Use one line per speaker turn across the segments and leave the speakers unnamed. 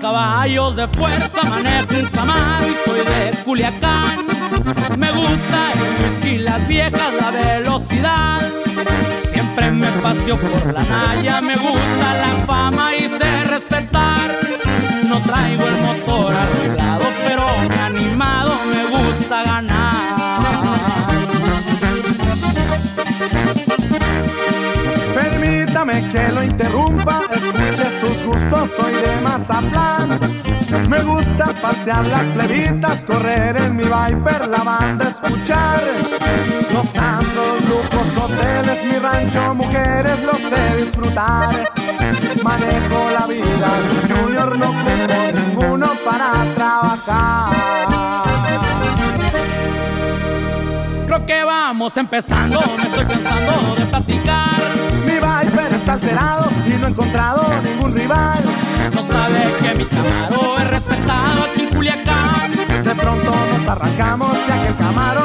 caballos de fuerza, manejo un y soy de Culiacán. Me gusta el whisky, las viejas, la velocidad. Siempre me paseo por la naya, me gusta la fama y sé respetar. No traigo el motor arreglado, pero animado me gusta ganar.
Permítame que lo interrumpa, soy de Mazatlán. Me gusta pasear las plebitas, correr en mi Viper, la banda escuchar. Gozando lujos, hoteles, mi rancho, mujeres, lo sé disfrutar. Manejo la vida, Junior no ocupo ninguno para trabajar.
Creo que vamos empezando, me estoy cansando de platicar.
Mi Viper está alterado y no he encontrado ningún rival.
No sabe que mi Camaro es respetado aquí en Culiacán.
De pronto nos arrancamos ya que el Camaro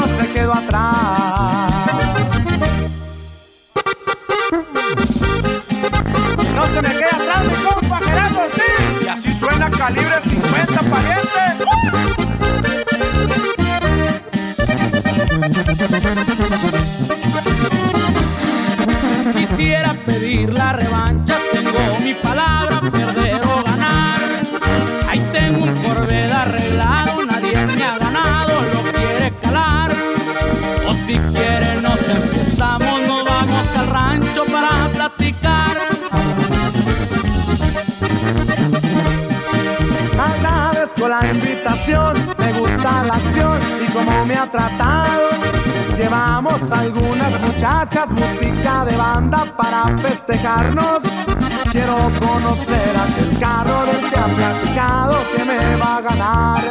Quiero conocer aquel carro del que ha platicado que me va a ganar.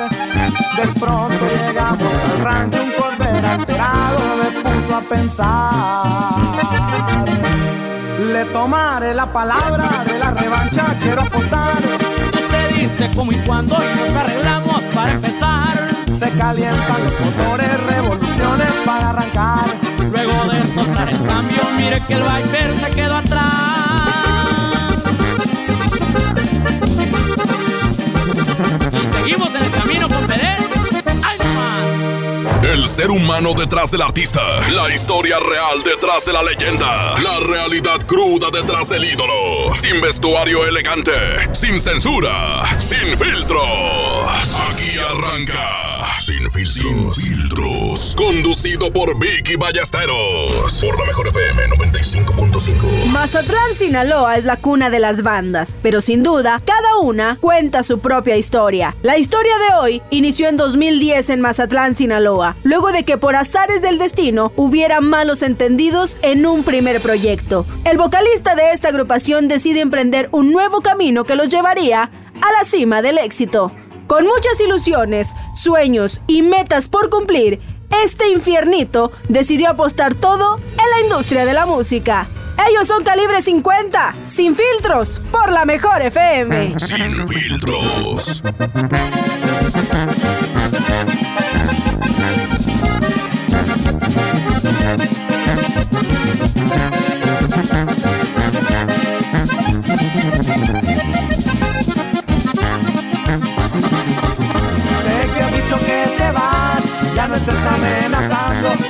De pronto llegamos al rancho, un Corvette alterado me puso a pensar. Le tomaré la palabra de la revancha, quiero apostar.
Usted dice cómo y cuándo y nos arreglamos para empezar.
Se calientan los motores, revoluciones para arrancar.
Luego de soltar el cambio, mire que el Viper se quedó atrás. Y seguimos en el camino con.
El ser humano detrás del artista, la historia real detrás de la leyenda, la realidad cruda detrás del ídolo, sin vestuario elegante, sin censura, sin filtros. Aquí arranca. Sin filtros. Filtros. Conducido por Vicky Ballesteros. Por la mejor FM 95.5.
Mazatlán, Sinaloa es la cuna de las bandas, pero sin duda, cada una cuenta su propia historia. La historia de hoy inició en 2010 en Mazatlán, Sinaloa, luego de que por azares del destino hubiera malos entendidos en un primer proyecto. El vocalista de esta agrupación decide emprender un nuevo camino que los llevaría a la cima del éxito. Con muchas ilusiones, sueños y metas por cumplir, este infiernito decidió apostar todo en la industria de la música. Ellos son calibre 50, sin filtros, por la mejor FM.
Sin filtros.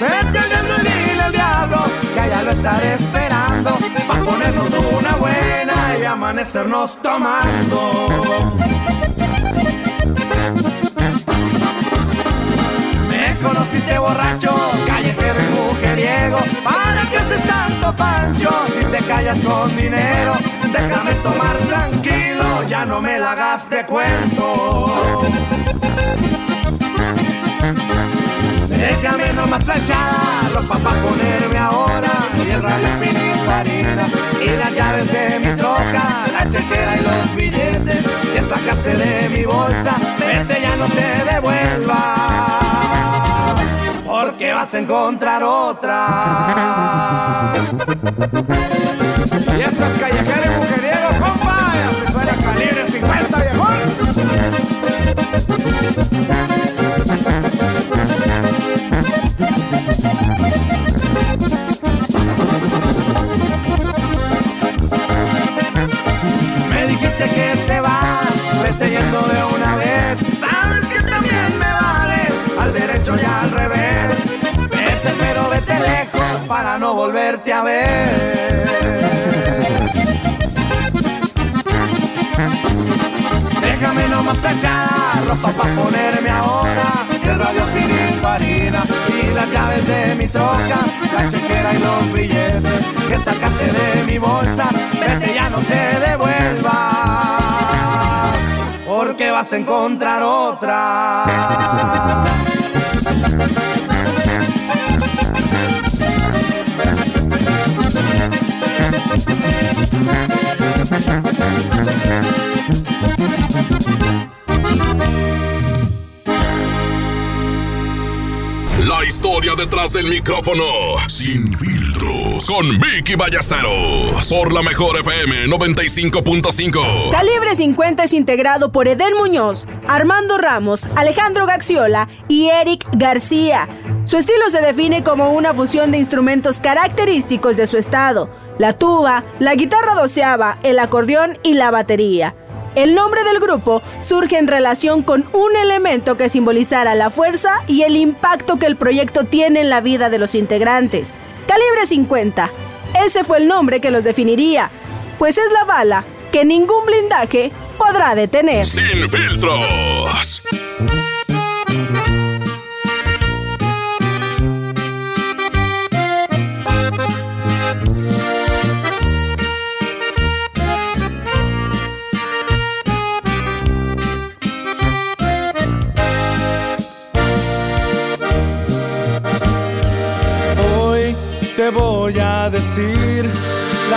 Vete al diablo y dile al diablo que allá lo estaré esperando. Pa' ponernos una buena y amanecernos tomando. Me conociste borracho, callejero y mujeriego. ¿Para qué haces tanto pancho si te callas con dinero? Déjame tomar tranquilo, ya no me la hagas de cuento. Nomás planchar ropa pa' ponerme ahora Y el radio Pininfarina Y las llaves de mi troca La chequera y los billetes Que sacaste de mi bolsa Vete ya no te devuelvas Porque vas a encontrar otra volverte a ver. Déjame nomás planchar ropa para ponerme ahora. El radio Pininfarina y las llaves de mi troca. La chequera y los billetes que sacaste de mi bolsa. Vete ya no te devuelvas Porque vas a encontrar otra
La historia detrás del micrófono, sin filtros, con Vicky Ballesteros, por la mejor FM 95.5.
Calibre 50 es integrado por Eden Muñoz, Armando Ramos, Alejandro Gaxiola y Eric García. Su estilo se define como una fusión de instrumentos característicos de su estado, la tuba, la guitarra doceava, el acordeón y la batería. El nombre del grupo surge en relación con un elemento que simbolizara la fuerza y el impacto que el proyecto tiene en la vida de los integrantes. Calibre 50. Ese fue el nombre que los definiría, pues es la bala que ningún blindaje podrá detener.
Sin filtros.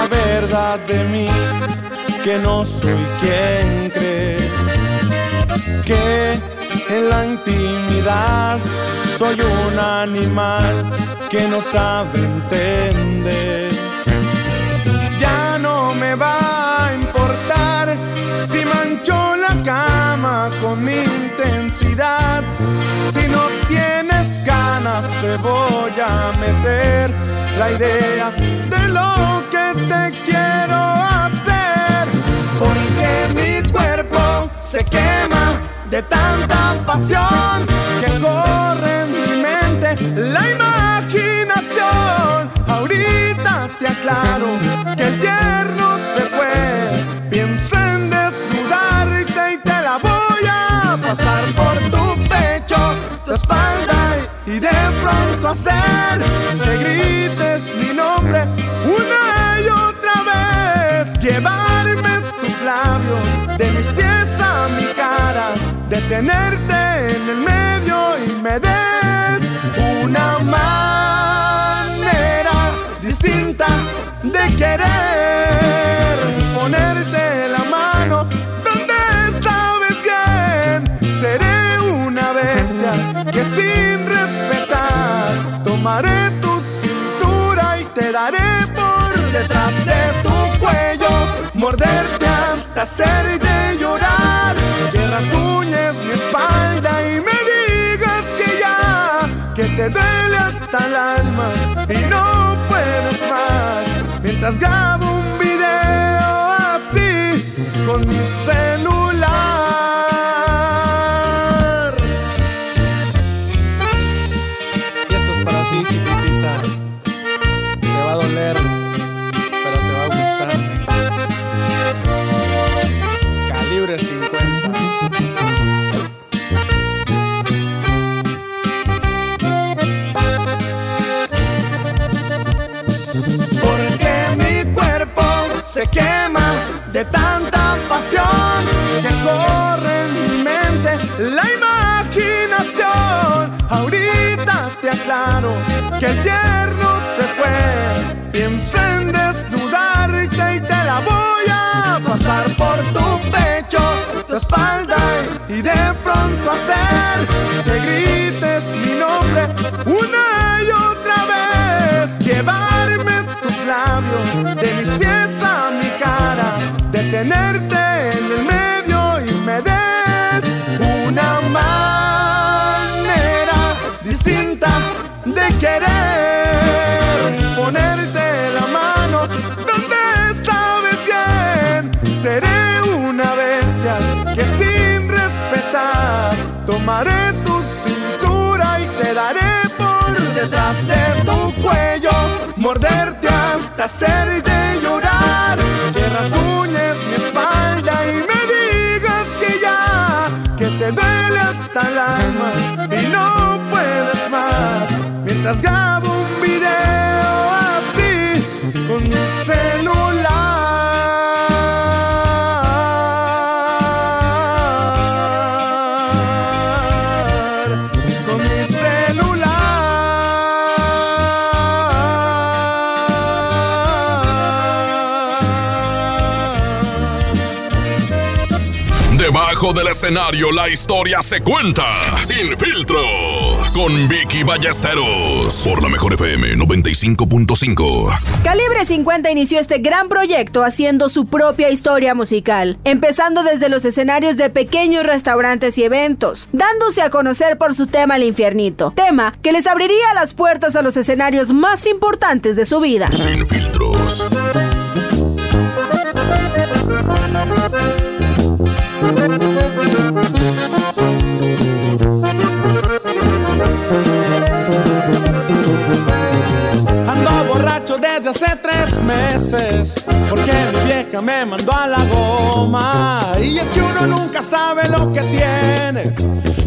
Verdad de mí, que no soy quien crees, que en la intimidad soy un animal que no sabe entender. Ya no me va a importar si mancho la cama con mi intensidad, si no tienes ganas te voy a meter la idea de lo se quema de tanta pasión que corre en mi mente la imaginación. Ahorita te aclaro que el tierno se fue. Piensa en desnudarte y te la voy a pasar por tu pecho, tu espalda y de pronto hacer que grites mi nombre una y otra vez. Llevarme tus labios de mis detenerte en el medio y me des una manera distinta de querer ponerte la mano donde sabes bien. Seré una bestia que sin Tomaré tu cintura y te daré por detrás de tu cuello, morderte hasta hacerte llorar, te duele hasta el alma y no puedes más, mientras conocer, que grites mi nombre una y otra vez, llevarme tus labios, de mis pies a mi cara, detenerte morderte hasta hacerte llorar, que rasguñes mi espalda y me digas que ya, que te duele hasta el alma y no puedes más, mientras grabo un video así con mi
Debajo del escenario la historia se cuenta sin filtros con Vicky Ballesteros por la mejor FM 95.5.
Calibre 50 inició este gran proyecto haciendo su propia historia musical, empezando desde los escenarios de pequeños restaurantes y eventos, dándose a conocer por su tema El Infiernito, tema que les abriría las puertas a los escenarios más importantes de su vida.
Sin filtros.
Meses Porque mi vieja me mandó a la goma. Y es que uno nunca sabe lo que tiene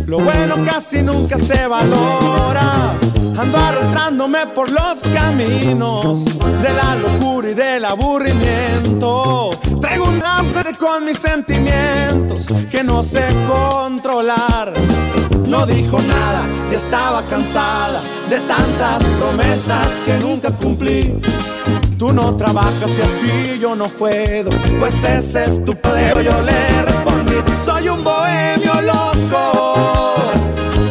Lo bueno casi nunca se valora. Ando arrastrándome por los caminos De la locura y del aburrimiento. Traigo un cáncer con mis sentimientos Que no sé controlar no dijo nada y estaba cansada de tantas promesas que nunca cumplí. Tú no trabajas y así yo no puedo, pues ese es tu poder. Yo le respondí, soy un bohemio loco,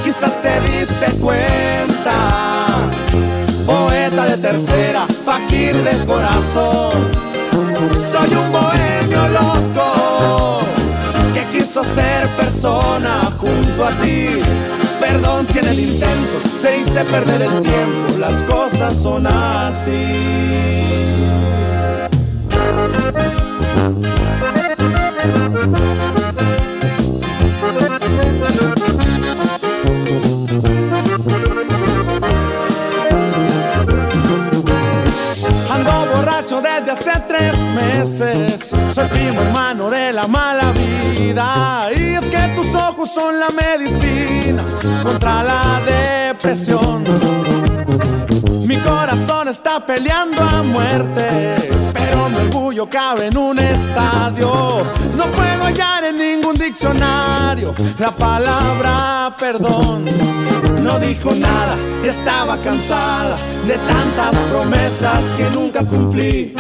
quizás te diste cuenta. Poeta de tercera, fakir de corazón, soy un bohemio loco quiso ser persona junto a ti. Perdón si en el intento te hice perder el tiempo, las cosas son así. Meses. Soy primo hermano de la mala vida. Y es que tus ojos son la medicina contra la depresión. Mi corazón está peleando a muerte, orgullo cabe en un estadio. No puedo hallar en ningún diccionario la palabra perdón. No dijo nada, estaba cansada de tantas promesas que nunca cumplí.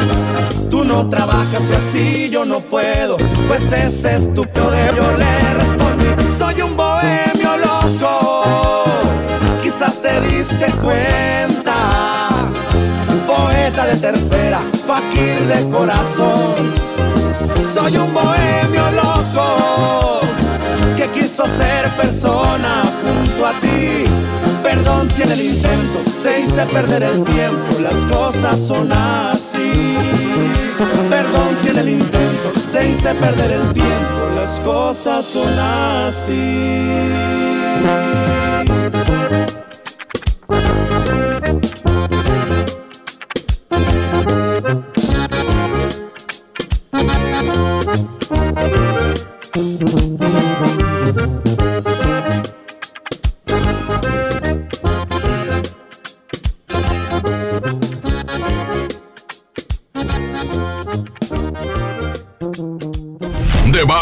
Tú no trabajas y así yo no puedo, pues ese es tu. Yo le respondí, soy un bohemio loco, quizás te diste cuenta. Poeta de tercera, fakir de corazón. Soy un bohemio loco que quiso ser persona junto a ti. Perdón si en el intento te hice perder el tiempo, las cosas son así. Perdón si en el intento te hice perder el tiempo, las cosas son así.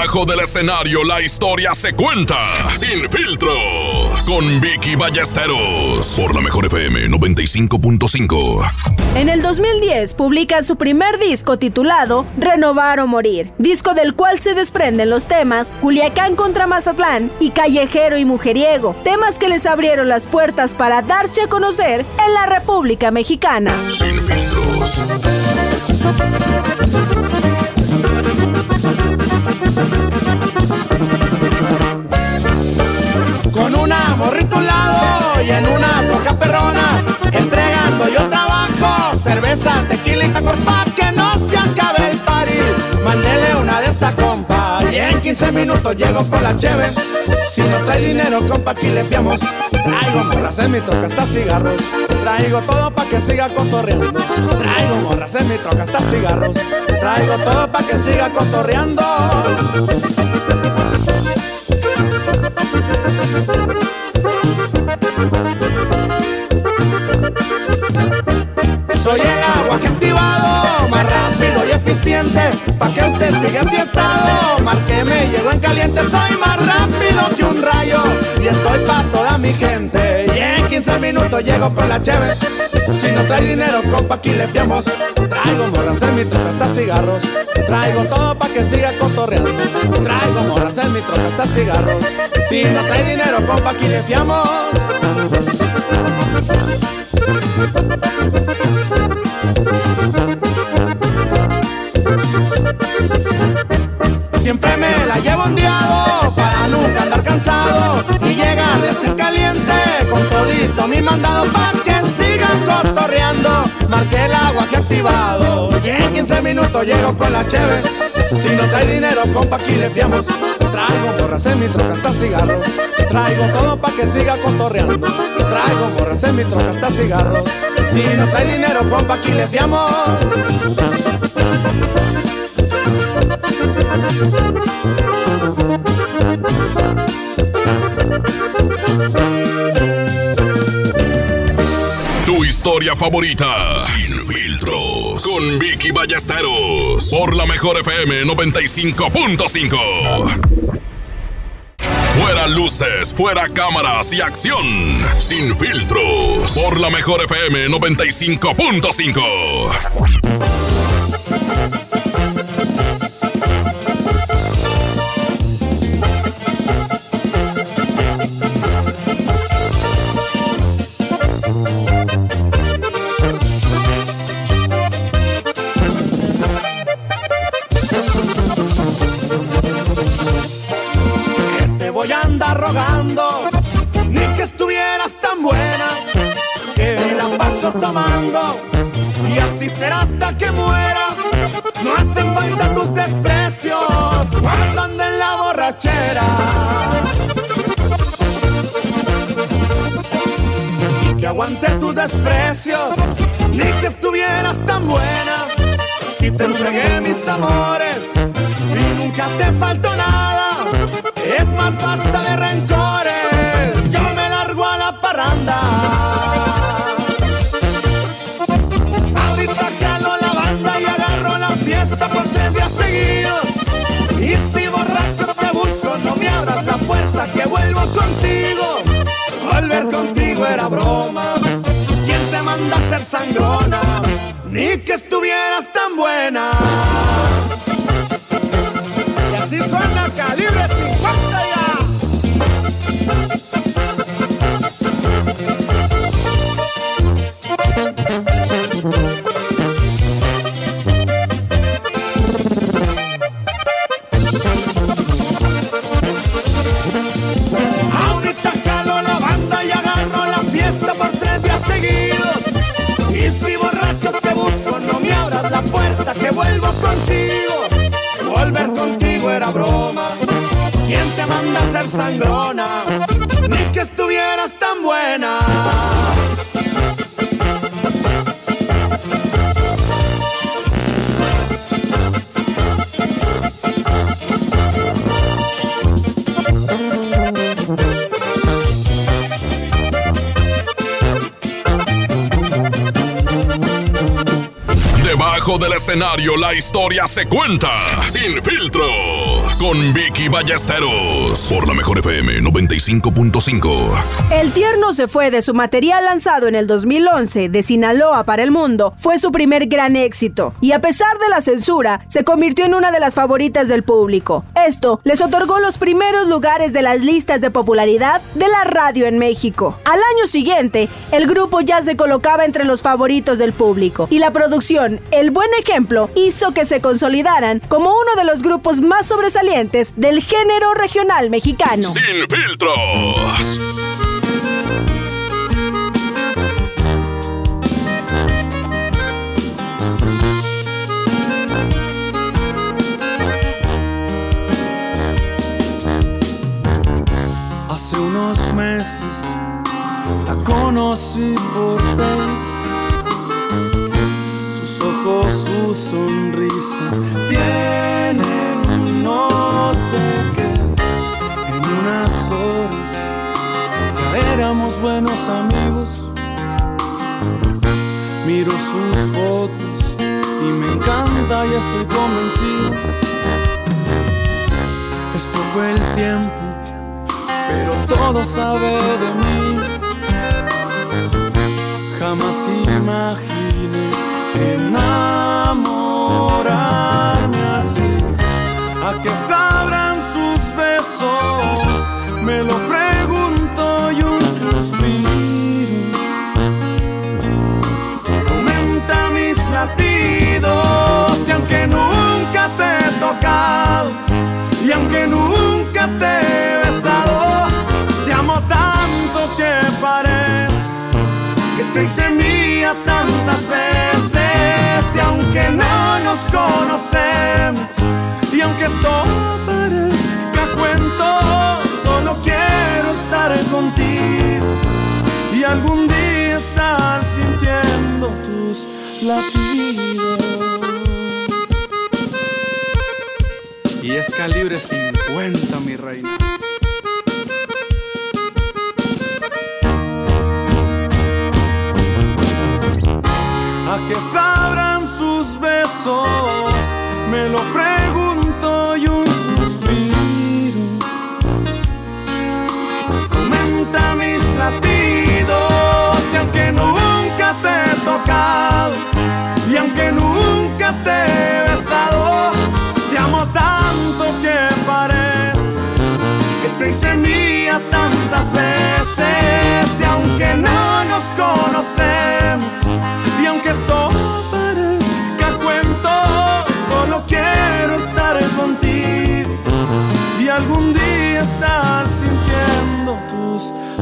Debajo del escenario la historia se cuenta sin filtros con Vicky Ballesteros por la mejor FM 95.5.
En el 2010 publican su primer disco titulado Renovar o Morir, disco del cual se desprenden los temas Culiacán contra Mazatlán y Callejero y Mujeriego, temas que les abrieron las puertas para darse a conocer en la República Mexicana.
Sin filtros.
Entregando yo trabajo, cerveza, tequila y tacos pa' que no se acabe el party. Mándele una de esta compa y en 15 15 minutos llego por la cheve. Si no trae dinero, compa, aquí le fiamos. Traigo morras en mi troca hasta cigarros. Traigo todo pa' que siga cotorreando. Traigo morras en mi troca hasta cigarros. Traigo todo pa' que siga cotorreando. Soy el agua que activado, más rápido y eficiente, pa' que usted siga enfiestado. Márqueme, llego en caliente, soy más rápido que un rayo y estoy pa' toda mi gente. Y en 15 minutos llego con la cheve. Si no trae dinero, compa, aquí le fiamos. Traigo morras en mi troca hasta cigarros. Traigo todo pa' que siga cotorreando. Traigo morras en mi troca hasta cigarros. Si no trae dinero, compa, aquí le fiamos. Mi mandado pa' que sigan cotorreando. Marqué el agua que activado y en 15 minutos llego con la cheve. Si no trae dinero, compa, aquí le fiamos. Traigo borras en mi troca hasta cigarros. Traigo todo pa' que siga cotorreando. Traigo borras en mi troca hasta cigarros. Si no trae dinero, compa, aquí le fiamos.
Historia favorita. Sin filtros. Con Vicky Ballesteros. Por la mejor FM 95.5. Fuera luces, fuera cámaras y acción. Sin filtros. Por la mejor FM 95.5.
voy a rogando, ni que estuvieras tan buena, que me la paso tomando, y así será hasta que muera. No hacen falta tus desprecios cuando ando en la borrachera. Y que aguante tus desprecios, ni que estuvieras tan buena. Si te entregué mis amores y nunca te faltó nada. Es más, basta de rencores. Yo me largo a la parranda. Ahorita calo la banda y agarro la fiesta por tres días seguidos. Y si borracho te busco, no me abras la puerta que vuelvo contigo. Volver contigo era broma. ¿Quién te manda a ser sangrona? Ni que
escenario la historia se cuenta. Sin filtros. Con Vicky Ballesteros. Por la mejor FM 95.5.
El tierno se fue de su material lanzado en el 2011 de Sinaloa para el mundo. Fue su primer gran éxito y a pesar de la censura se convirtió en una de las favoritas del público. Esto les otorgó los primeros lugares de las listas de popularidad de la radio en México. Al año siguiente, el grupo ya se colocaba entre los favoritos del público y la producción El Buen Ejemplo hizo que se consolidaran como uno de los grupos más sobresalientes del género regional mexicano.
Sin filtros.
unos meses la conocí por Face. Sus ojos, su sonrisa tienen no sé qué. En unas horas ya éramos buenos amigos. Miro sus fotos y me encanta y estoy convencido. Es poco el tiempo pero todo sabe de mí. Jamás imaginé enamorarme así. ¿A qué sabrán sus besos? Me lo pregunto y un suspiro. Aumenta mis latidos y aunque nunca te he tocado y aunque nunca te te hice mía tantas veces y aunque no nos conocemos y aunque esto parezca cuento, solo quiero estar contigo y algún día estar sintiendo tus latidos. Y es calibre 50, mi reina. Que sabrán sus besos? Me lo pregunto y un suspiro aumenta mis latidos y aunque nunca te he tocado y aunque nunca te he besado, te amo tanto que parece que te hice mía tantas veces y aunque no nos conocemos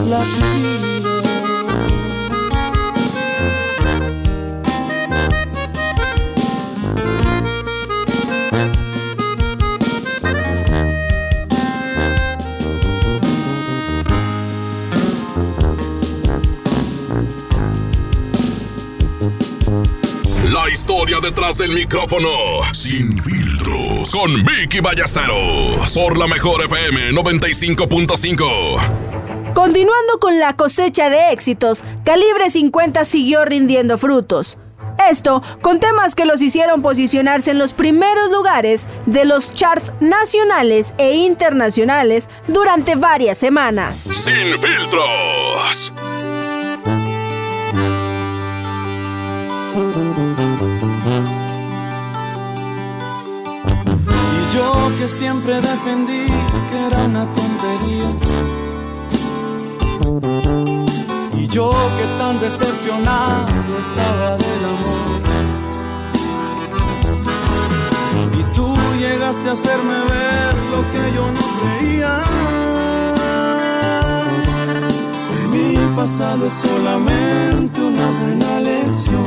latidos.
historia detrás del micrófono. Sin filtros. Con Vicky Ballesteros. Por la mejor FM 95.5.
Continuando con la cosecha de éxitos, Calibre 50 siguió rindiendo frutos. Esto con temas que los hicieron posicionarse en los primeros lugares de los charts nacionales e internacionales durante varias semanas.
Sin filtros.
que siempre defendí que era una tontería. Y yo que tan decepcionado estaba del amor. Y tú llegaste a hacerme ver lo que yo no creía. Mi pasado es solamente una buena lección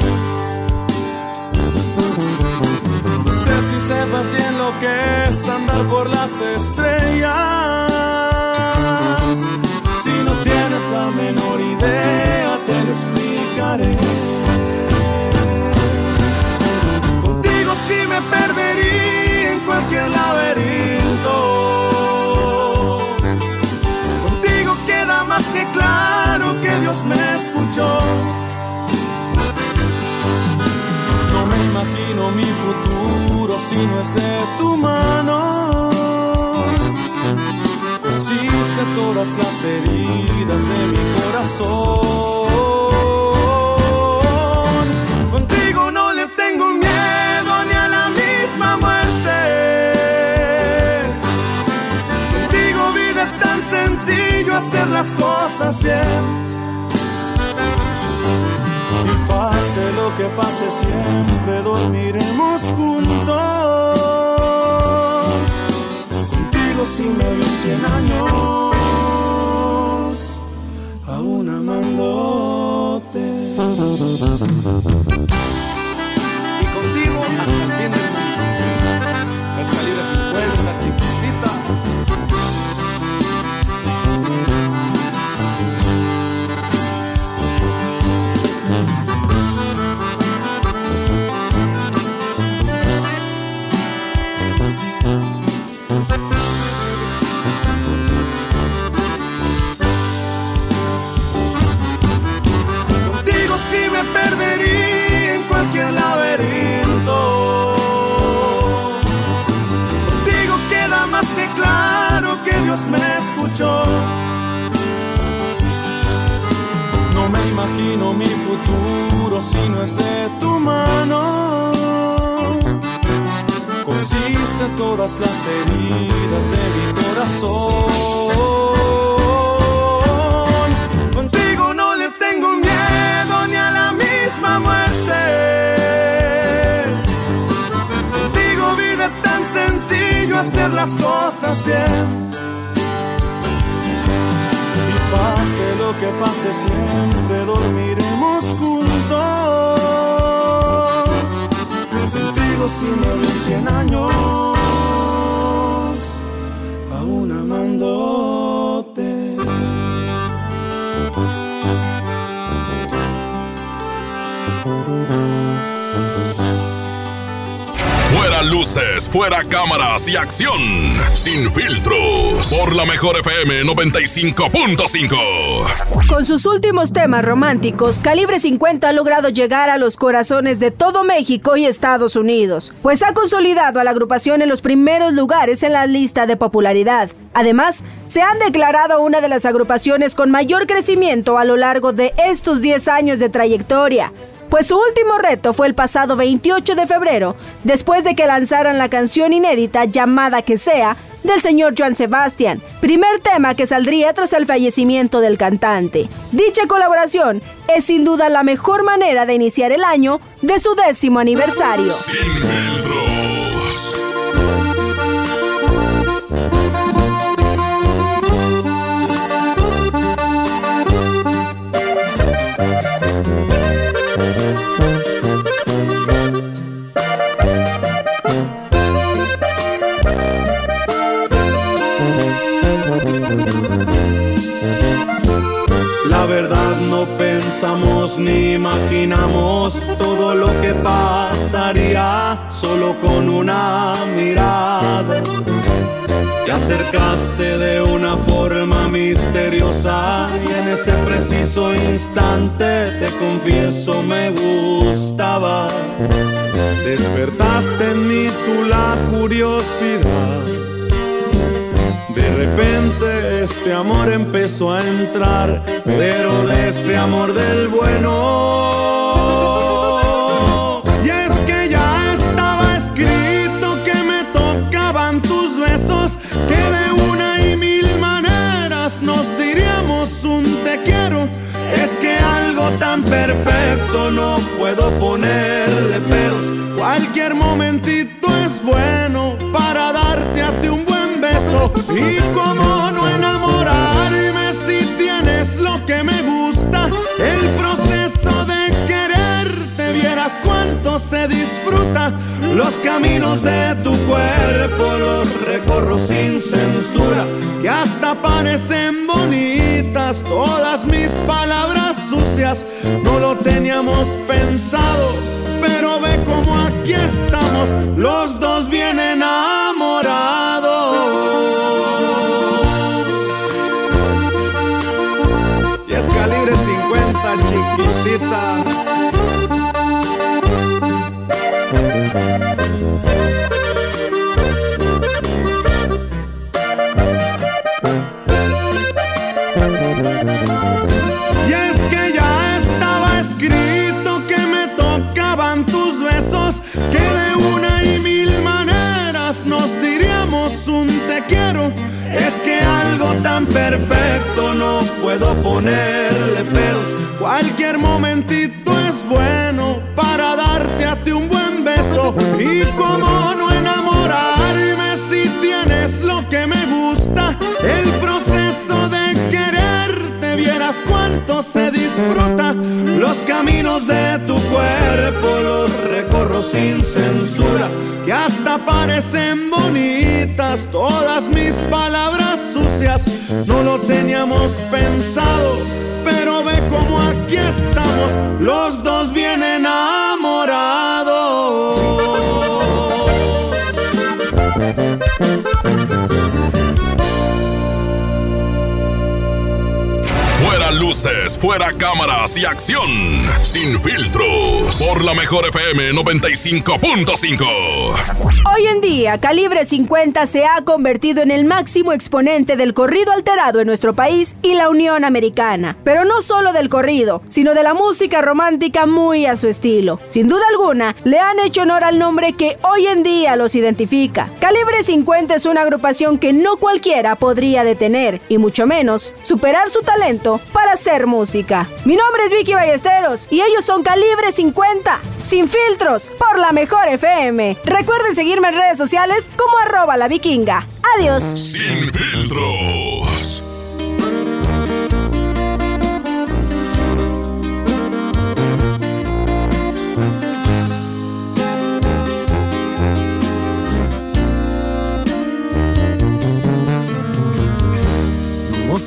si sepas bien lo que es andar por las estrellas. Te lo explicaré. Contigo sí me perdería en cualquier laberinto. Contigo queda más que claro que Dios me escuchó. No me imagino mi futuro si no es de tu mano. Cosiste todas las heridas de mi corazón. Contigo no le tengo miedo ni a la misma muerte. Contigo vida es tan sencillo hacer las cosas bien pase lo que pase, siempre dormiremos juntos. Contigo si me vi cien años, amándote. Hacer las cosas bien. Y pase lo que pase, siempre dormiremos juntos si me doy cien años, aún amándote.
Fuera luces, fuera cámaras y acción. Sin filtros. Por la mejor FM 95.5.
Con sus últimos temas románticos, Calibre 50 ha logrado llegar a los corazones de todo México y Estados Unidos, pues ha consolidado a la agrupación en los primeros lugares en la lista de popularidad. Además, se han declarado una de las agrupaciones con mayor crecimiento a lo largo de estos 10 años de trayectoria pues su último reto fue el pasado 28 de febrero, después de que lanzaran la canción inédita llamada Que sea del señor Joan Sebastián, primer tema que saldría tras el fallecimiento del cantante. Dicha colaboración es sin duda la mejor manera de iniciar el año de su décimo aniversario.
Ni imaginamos todo lo que pasaría solo con una mirada. Te acercaste de una forma misteriosa y en ese preciso instante te confieso me gustaba. Despertaste en mí tú la curiosidad de repente este amor empezó a entrar, pero de ese amor del bueno. Y es que ya estaba escrito que me tocaban tus besos, que de una y mil maneras nos diríamos un te quiero. Es que algo tan perfecto no puedo ponerle peros. Cualquier momentito es bueno para darte a ti un ¿Y disfruta. Los caminos de tu cuerpo los recorro sin censura, que hasta parecen bonitas todas mis palabras sucias. No lo teníamos pensado, pero ve como aquí estamos, los dos bien sin censura. Que hasta parecen bonitas todas mis palabras sucias. No lo teníamos pensado pero ve como aquí estamos, los dos bien enamorados.
Luces, fuera cámaras y acción. Sin filtros. Por la mejor FM 95.5.
Hoy en día, Calibre 50 se ha convertido en el máximo exponente del corrido alterado en nuestro país y la Unión Americana. Pero no solo del corrido, sino de la música romántica muy a su estilo. Sin duda alguna, le han hecho honor al nombre que hoy en día los identifica. Calibre 50 es una agrupación que no cualquiera podría detener, y mucho menos superar su talento para hacer música. Mi nombre es Vicky Ballesteros y ellos son Calibre 50, sin filtros, por la mejor FM. Recuerden seguirme en redes sociales como arroba la vikinga. Adiós.
Sin filtros.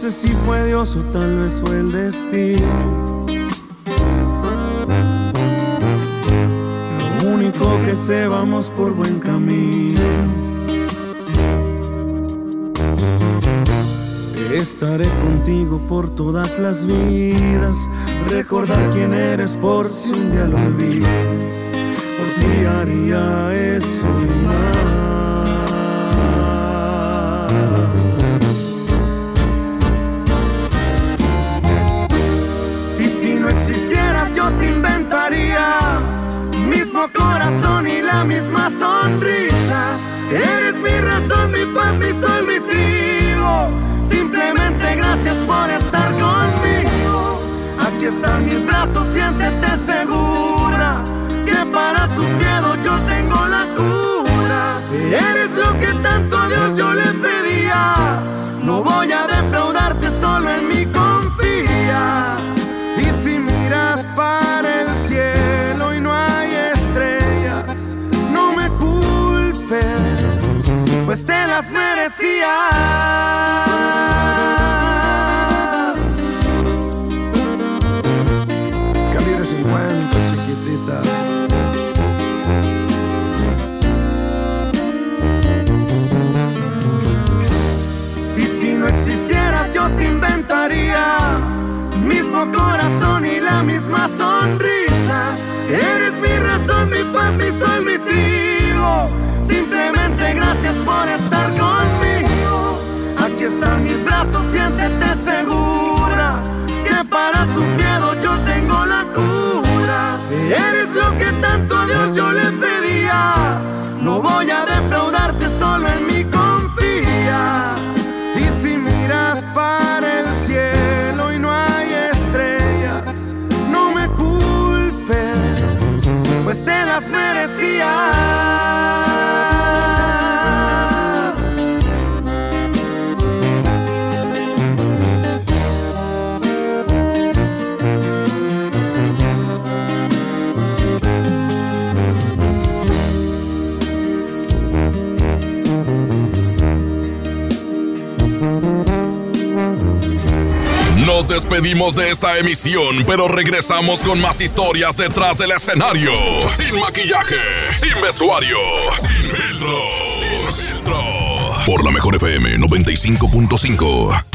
Sé si fue Dios o tal vez fue el destino. Lo único que sé, vamos por buen camino. Estaré contigo por todas las vidas. Recordar quién eres por si un día lo olvidas. Por ti haría eso y. mi paz, mi sol, mi trigo. Simplemente gracias por estar conmigo. Aquí están mis brazos, siéntete segura. Merecías. Es calibre 50, chiquitita. Y si no existieras yo te inventaría mismo corazón y la misma sonrisa. Eres mi razón, mi paz, mi sol, mi trigo. Simplemente gracias por estar
despedimos de esta emisión, pero regresamos con más historias detrás del escenario. Sin maquillaje, sin vestuario, sin filtro. Sin filtro. Por la mejor FM 95.5.